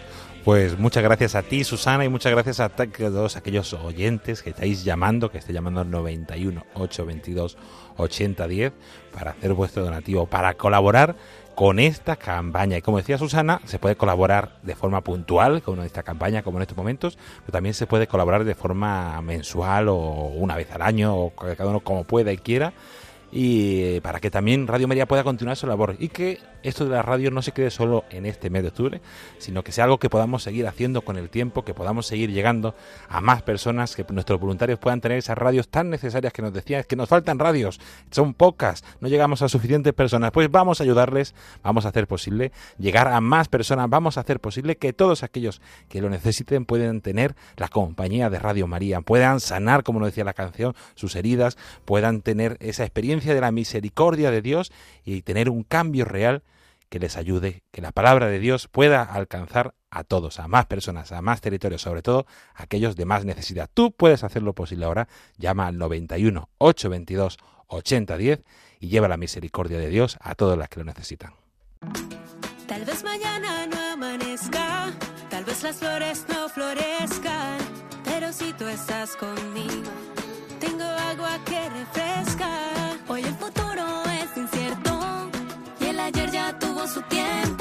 Pues muchas gracias a ti, Susana, y muchas gracias a todos aquellos oyentes que estáis llamando, que estáis llamando al 91 822 8010 para hacer vuestro donativo, para colaborar con esta campaña. Y como decía Susana, se puede colaborar de forma puntual con esta campaña, como en estos momentos, pero también se puede colaborar de forma mensual o una vez al año, o cada uno como pueda y quiera y eh, para que también Radio María pueda continuar su labor. Y que esto de la radio no se quede solo en este mes de octubre, sino que sea algo que podamos seguir haciendo con el tiempo, que podamos seguir llegando a más personas, que nuestros voluntarios puedan tener esas radios tan necesarias que nos decían, que nos faltan radios, son pocas, no llegamos a suficientes personas, pues vamos a ayudarles, vamos a hacer posible llegar a más personas, vamos a hacer posible que todos aquellos que lo necesiten puedan tener la compañía de Radio María, puedan sanar, como nos decía la canción, sus heridas, puedan tener esa experiencia de la misericordia de Dios y tener un cambio real que les ayude, que la palabra de Dios pueda alcanzar a todos, a más personas, a más territorios, sobre todo a aquellos de más necesidad. Tú puedes hacerlo posible ahora, llama al 91 822 8010 y lleva la misericordia de Dios a todos los que lo necesitan. Tal vez mañana no amanezca, tal vez las flores no florezcan, pero si tú estás conmigo, su tiempo.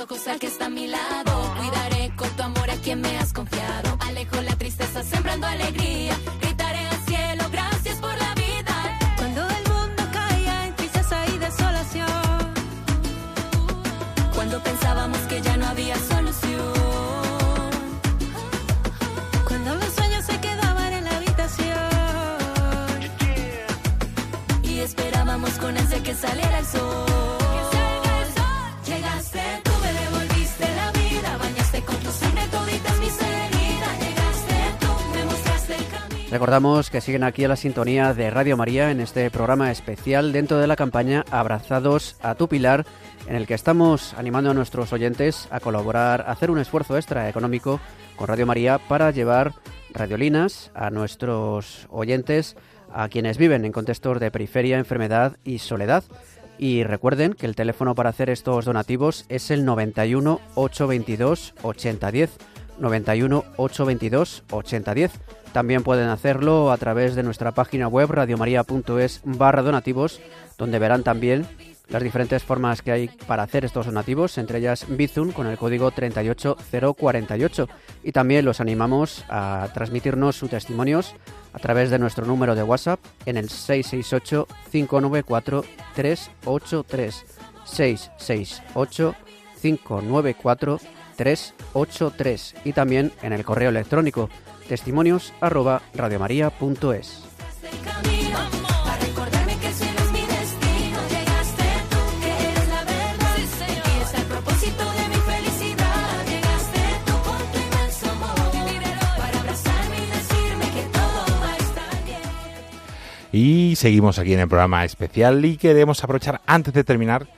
ojos al que está a mi lado. Cuidaré con tu amor a quien me has confiado. Alejo la tristeza sembrando alegría. Recordamos que siguen aquí a la sintonía de Radio María en este programa especial dentro de la campaña Abrazados a tu Pilar, en el que estamos animando a nuestros oyentes a colaborar, a hacer un esfuerzo extra económico con Radio María para llevar radiolinas a nuestros oyentes, a quienes viven en contextos de periferia, enfermedad y soledad. Y recuerden que el teléfono para hacer estos donativos es el 91 822 8010. 91 822 8010. También pueden hacerlo a través de nuestra página web radiomaria.es barra donativos, donde verán también las diferentes formas que hay para hacer estos donativos, entre ellas Bizum con el código 38048. Y también los animamos a transmitirnos sus testimonios a través de nuestro número de WhatsApp en el 668-594-383. 668-594-383. Y también en el correo electrónico testimonios arroba radiomaria.es. Y seguimos aquí en el programa especial y queremos aprovechar antes de terminar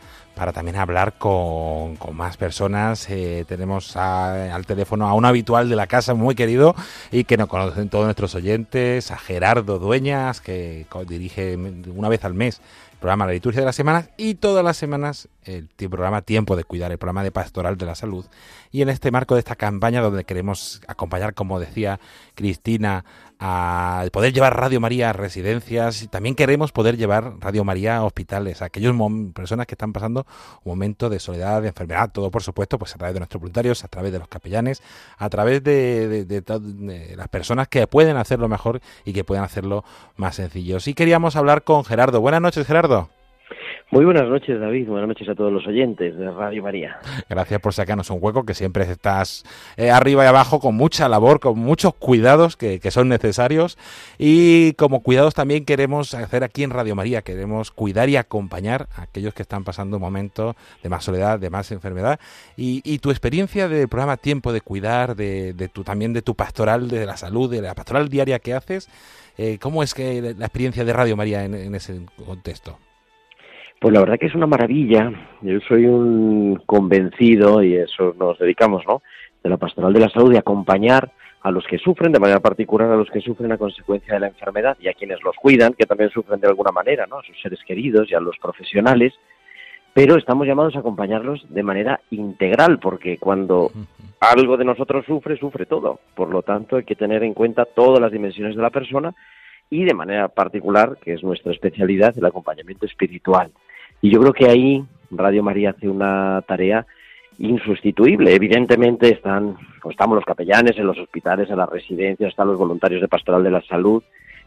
para también hablar con, más personas. Eh, tenemos al teléfono a un habitual de la casa muy querido y que nos conocen todos nuestros oyentes, a Gerardo Dueñas, que dirige una vez al mes el programa La Liturgia de las Semanas y todas las semanas el programa Tiempo de Cuidar, el programa de Pastoral de la Salud. Y en este marco de esta campaña donde queremos acompañar, como decía Cristina, a poder llevar Radio María a residencias también queremos poder llevar Radio María a hospitales, a aquellas personas que están pasando un momento de soledad, de enfermedad, todo por supuesto, pues a través de nuestros voluntarios, a través de los capellanes, a través de, de- de de las personas que pueden hacerlo mejor y que pueden hacerlo más sencillo. Y queríamos hablar con Gerardo. Buenas noches, Gerardo. Muy buenas noches, David. Buenas noches a todos los oyentes de Radio María. Gracias por sacarnos un hueco, que siempre estás eh, arriba y abajo con mucha labor, con muchos cuidados que, que son necesarios. Y como cuidados también queremos hacer aquí en Radio María, queremos cuidar y acompañar a aquellos que están pasando un momento de más soledad, de más enfermedad. Y, y tu experiencia del programa Tiempo de Cuidar, de, de tu, también de tu pastoral de la salud, de la pastoral diaria que haces, eh, ¿cómo es que la experiencia de Radio María en- en ese contexto? Pues la verdad que es una maravilla. Yo soy un convencido, y eso nos dedicamos, ¿no? De la pastoral de la salud, de acompañar a los que sufren, de manera particular a los que sufren a consecuencia de la enfermedad y a quienes los cuidan, que también sufren de alguna manera, ¿no? A sus seres queridos y a los profesionales. Pero estamos llamados a acompañarlos de manera integral, porque cuando algo de nosotros sufre, sufre todo. Por lo tanto, hay que tener en cuenta todas las dimensiones de la persona y de manera particular, que es nuestra especialidad, el acompañamiento espiritual. Y yo creo que ahí Radio María hace una tarea insustituible. Evidentemente están, pues estamos los capellanes en los hospitales, en las residencias, están los voluntarios de Pastoral de la Salud,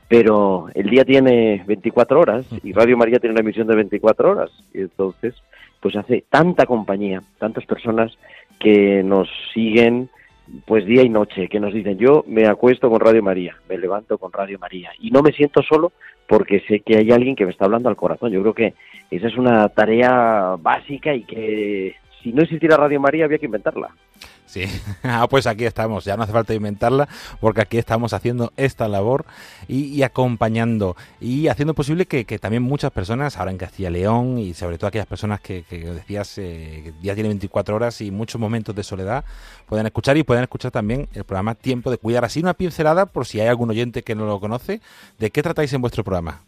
pero el día tiene 24 horas y Radio María tiene una emisión de 24 horas. Y entonces, pues hace tanta compañía, tantas personas que nos siguen pues día y noche, que nos dicen yo me acuesto con Radio María, me levanto con Radio María y no me siento solo porque sé que hay alguien que me está hablando al corazón. Yo creo que esa es una tarea básica y que si no existiera Radio María había que inventarla. Sí, ah, pues aquí estamos, ya no hace falta inventarla, porque aquí estamos haciendo esta labor y, y acompañando y haciendo posible que, que también muchas personas, ahora en Castilla y León y sobre todo aquellas personas que, que decías eh, que ya tienen 24 horas y muchos momentos de soledad, puedan escuchar y puedan escuchar también el programa Tiempo de Cuidar. Así una pincelada, por si hay algún oyente que no lo conoce, ¿de qué tratáis en vuestro programa?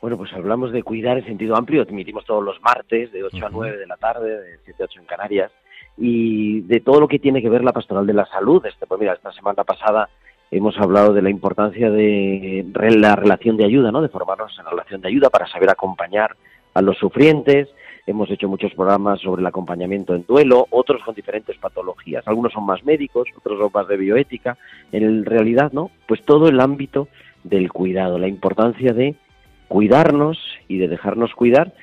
Bueno, pues hablamos de cuidar en sentido amplio, emitimos todos los martes de 8 a Ujú. 9 de la tarde, de 7 a 8 en Canarias, y de todo lo que tiene que ver la pastoral de la salud. Este, pues mira, esta semana pasada hemos hablado de la importancia de la relación de ayuda, ¿no? De formarnos en relación de ayuda para saber acompañar a los sufrientes. Hemos hecho muchos programas sobre el acompañamiento en duelo, otros con diferentes patologías. Algunos son más médicos, otros son más de bioética. En realidad, ¿no? Pues todo el ámbito del cuidado, la importancia de cuidarnos y de dejarnos cuidar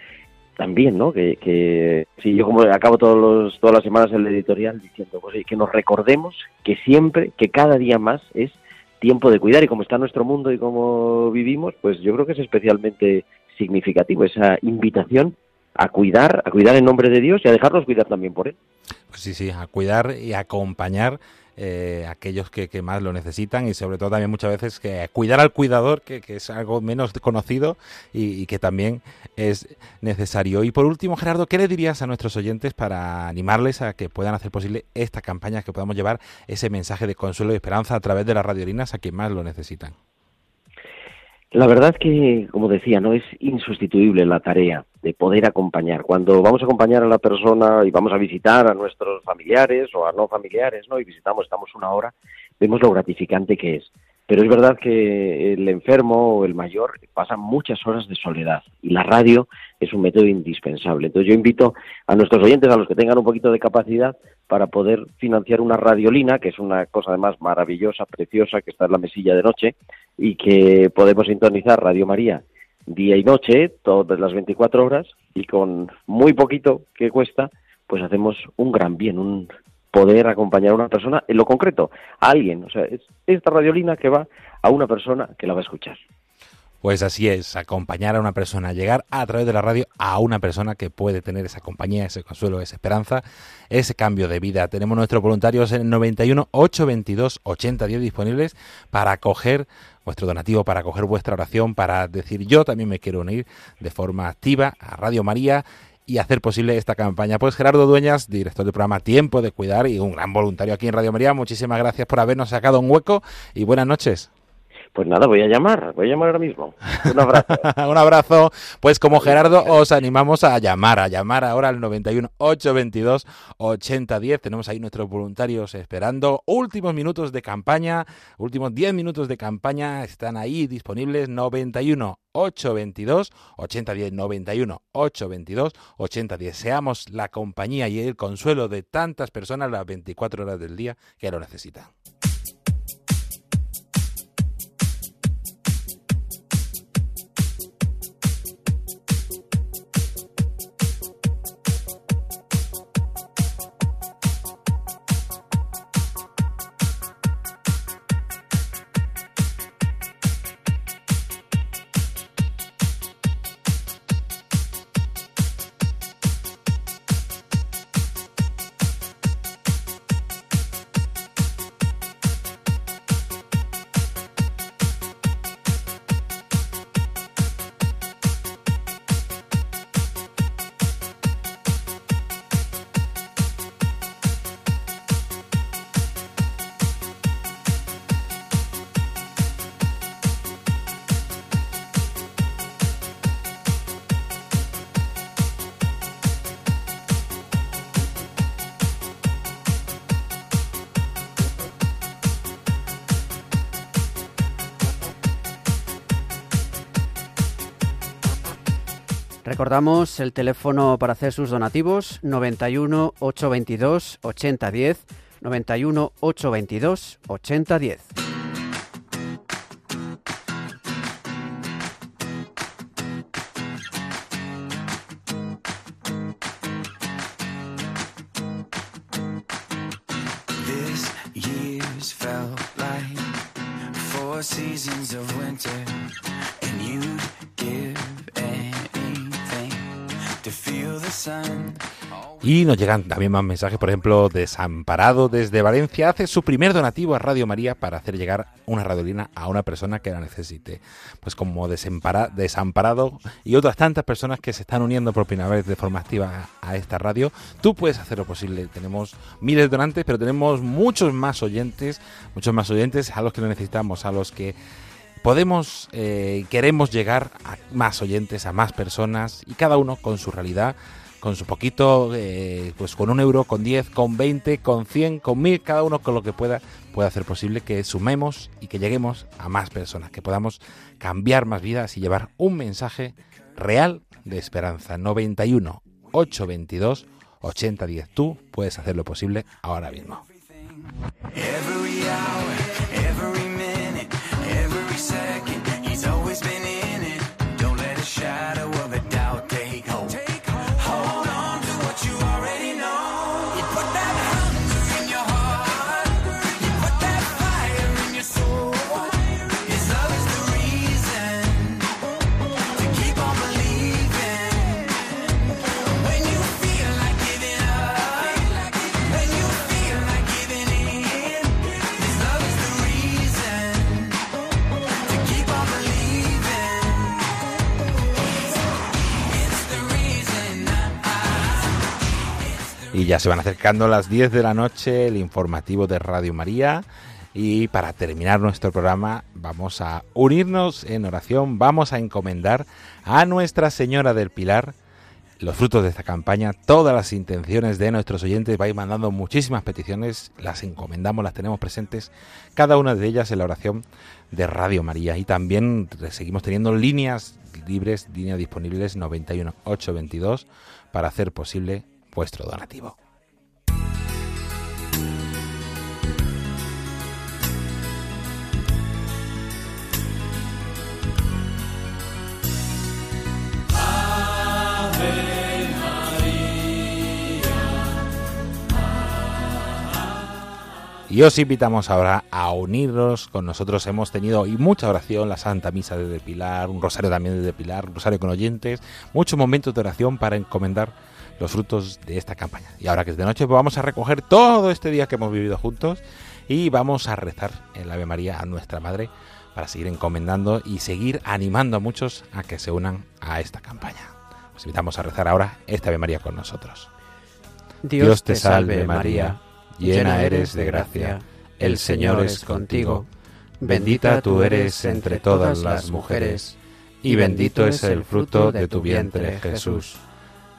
también, ¿no? Que, que sí, yo como acabo todos los, todas las semanas el editorial diciendo pues, que nos recordemos que siempre, que cada día más es tiempo de cuidar y como está nuestro mundo y como vivimos, pues yo creo que es especialmente significativo esa invitación a cuidar, a cuidar en nombre de Dios y a dejarnos cuidar también por él. Pues sí, sí, a cuidar y acompañar eh, aquellos que, que, más lo necesitan y sobre todo también muchas veces que cuidar al cuidador, que, que es algo menos conocido y, y, que también es necesario. Y por último, Gerardo, ¿qué le dirías a nuestros oyentes para animarles a que puedan hacer posible esta campaña, que podamos llevar ese mensaje de consuelo y esperanza a través de las radiolinas a quien más lo necesitan? La verdad es que, como decía, no es insustituible la tarea de poder acompañar. Cuando vamos a acompañar a la persona y vamos a visitar a nuestros familiares o a no familiares, ¿no? Y visitamos, estamos una hora, vemos lo gratificante que es. Pero es verdad que el enfermo o el mayor pasa muchas horas de soledad y la radio es un método indispensable. Entonces yo invito a nuestros oyentes, a los que tengan un poquito de capacidad, para poder financiar una radiolina, que es una cosa además maravillosa, preciosa, que está en la mesilla de noche y que podemos sintonizar Radio María día y noche, todas las 24 horas, y con muy poquito que cuesta, pues hacemos un gran bien, un poder acompañar a una persona en lo concreto, a alguien. O sea, es esta radiolina que va a una persona que la va a escuchar. Pues así es, acompañar a una persona, llegar a través de la radio a una persona que puede tener esa compañía, ese consuelo, esa esperanza, ese cambio de vida. Tenemos nuestros voluntarios en el 91 822 8010 disponibles para acoger vuestro donativo, para acoger vuestra oración, para decir yo también me quiero unir de forma activa a Radio María y hacer posible esta campaña. Pues Gerardo Dueñas, director del programa Tiempo de Cuidar y un gran voluntario aquí en Radio María, muchísimas gracias por habernos sacado un hueco y buenas noches. Pues nada, voy a llamar, voy a llamar ahora mismo. Un abrazo. un abrazo. Pues como Gerardo, os animamos a llamar, a llamar ahora al 91 822 8010. Tenemos ahí nuestros voluntarios esperando. Últimos minutos de campaña, últimos 10 minutos de campaña están ahí disponibles. 91 822 8010 91 822 8010. Seamos la compañía y el consuelo de tantas personas las 24 horas del día que lo necesitan. Recordamos el teléfono para hacer sus donativos 91 822 8010 91 822 8010. Y nos llegan también más mensajes, por ejemplo, Desamparado desde Valencia hace su primer donativo a Radio María para hacer llegar una radiolina a una persona que la necesite. Pues como Desamparado y otras tantas personas que se están uniendo por primera vez de forma activa a, esta radio, tú puedes hacer lo posible. Tenemos miles de donantes, pero tenemos muchos más oyentes, muchos más oyentes a los que lo necesitamos, a los que podemos, eh, queremos llegar a más oyentes, a más personas y cada uno con su realidad con su poquito, eh, pues con un euro, con 10, con 20, con 100, con 1000, cada uno con lo que pueda, puede hacer posible que sumemos y que lleguemos a más personas, que podamos cambiar más vidas y llevar un mensaje real de esperanza. 91 822 8010. Tú puedes hacer lo posible ahora mismo. Se van acercando las 10 de la noche, el informativo de Radio María. Y para terminar nuestro programa vamos a unirnos en oración, vamos a encomendar a Nuestra Señora del Pilar los frutos de esta campaña, todas las intenciones de nuestros oyentes. Vais mandando muchísimas peticiones, las encomendamos, las tenemos presentes, cada una de ellas en la oración de Radio María. Y también seguimos teniendo líneas libres, líneas disponibles 91 822 para hacer posible vuestro donativo. Y os invitamos ahora a unirnos con nosotros. Hemos tenido y mucha oración, la Santa Misa de Pilar, un rosario también de Pilar, un rosario con oyentes, muchos momentos de oración para encomendar los frutos de esta campaña. Y ahora que es de noche, pues vamos a recoger todo este día que hemos vivido juntos y vamos a rezar en la Ave María a nuestra Madre para seguir encomendando y seguir animando a muchos a que se unan a esta campaña. Os invitamos a rezar ahora esta Ave María con nosotros. Dios te salve María llena eres de gracia, el Señor es contigo, bendita tú eres entre todas las mujeres, y bendito es el fruto de tu vientre Jesús.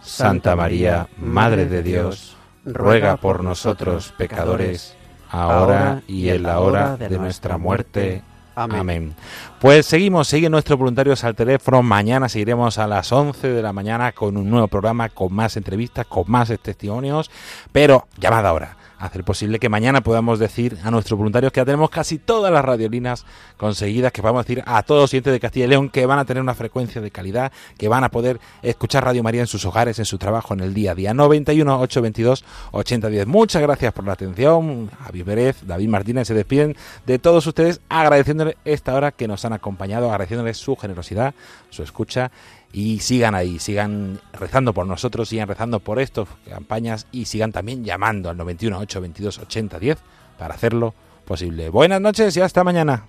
Santa María, Madre de Dios, ruega por nosotros pecadores, ahora y en la hora de nuestra muerte. Amén. Pues seguimos, siguen nuestros voluntarios al teléfono. Mañana seguiremos a las 11 de la mañana con un nuevo programa, con más entrevistas, con más testimonios. Pero llamada ahora hacer posible que mañana podamos decir a nuestros voluntarios que ya tenemos casi todas las radiolinas conseguidas, que podamos decir a todos los clientes de Castilla y León que van a tener una frecuencia de calidad, que van a poder escuchar Radio María en sus hogares, en su trabajo, en el día a día. 91 822 8010. Muchas gracias por la atención. Javi Pérez, David Martínez se despiden de todos ustedes agradeciéndoles esta hora que nos han acompañado, agradeciéndoles su generosidad, su escucha y sigan ahí, sigan rezando por nosotros, sigan rezando por estas campañas y sigan también llamando al 91 822 80 10 para hacerlo posible. Buenas noches y hasta mañana.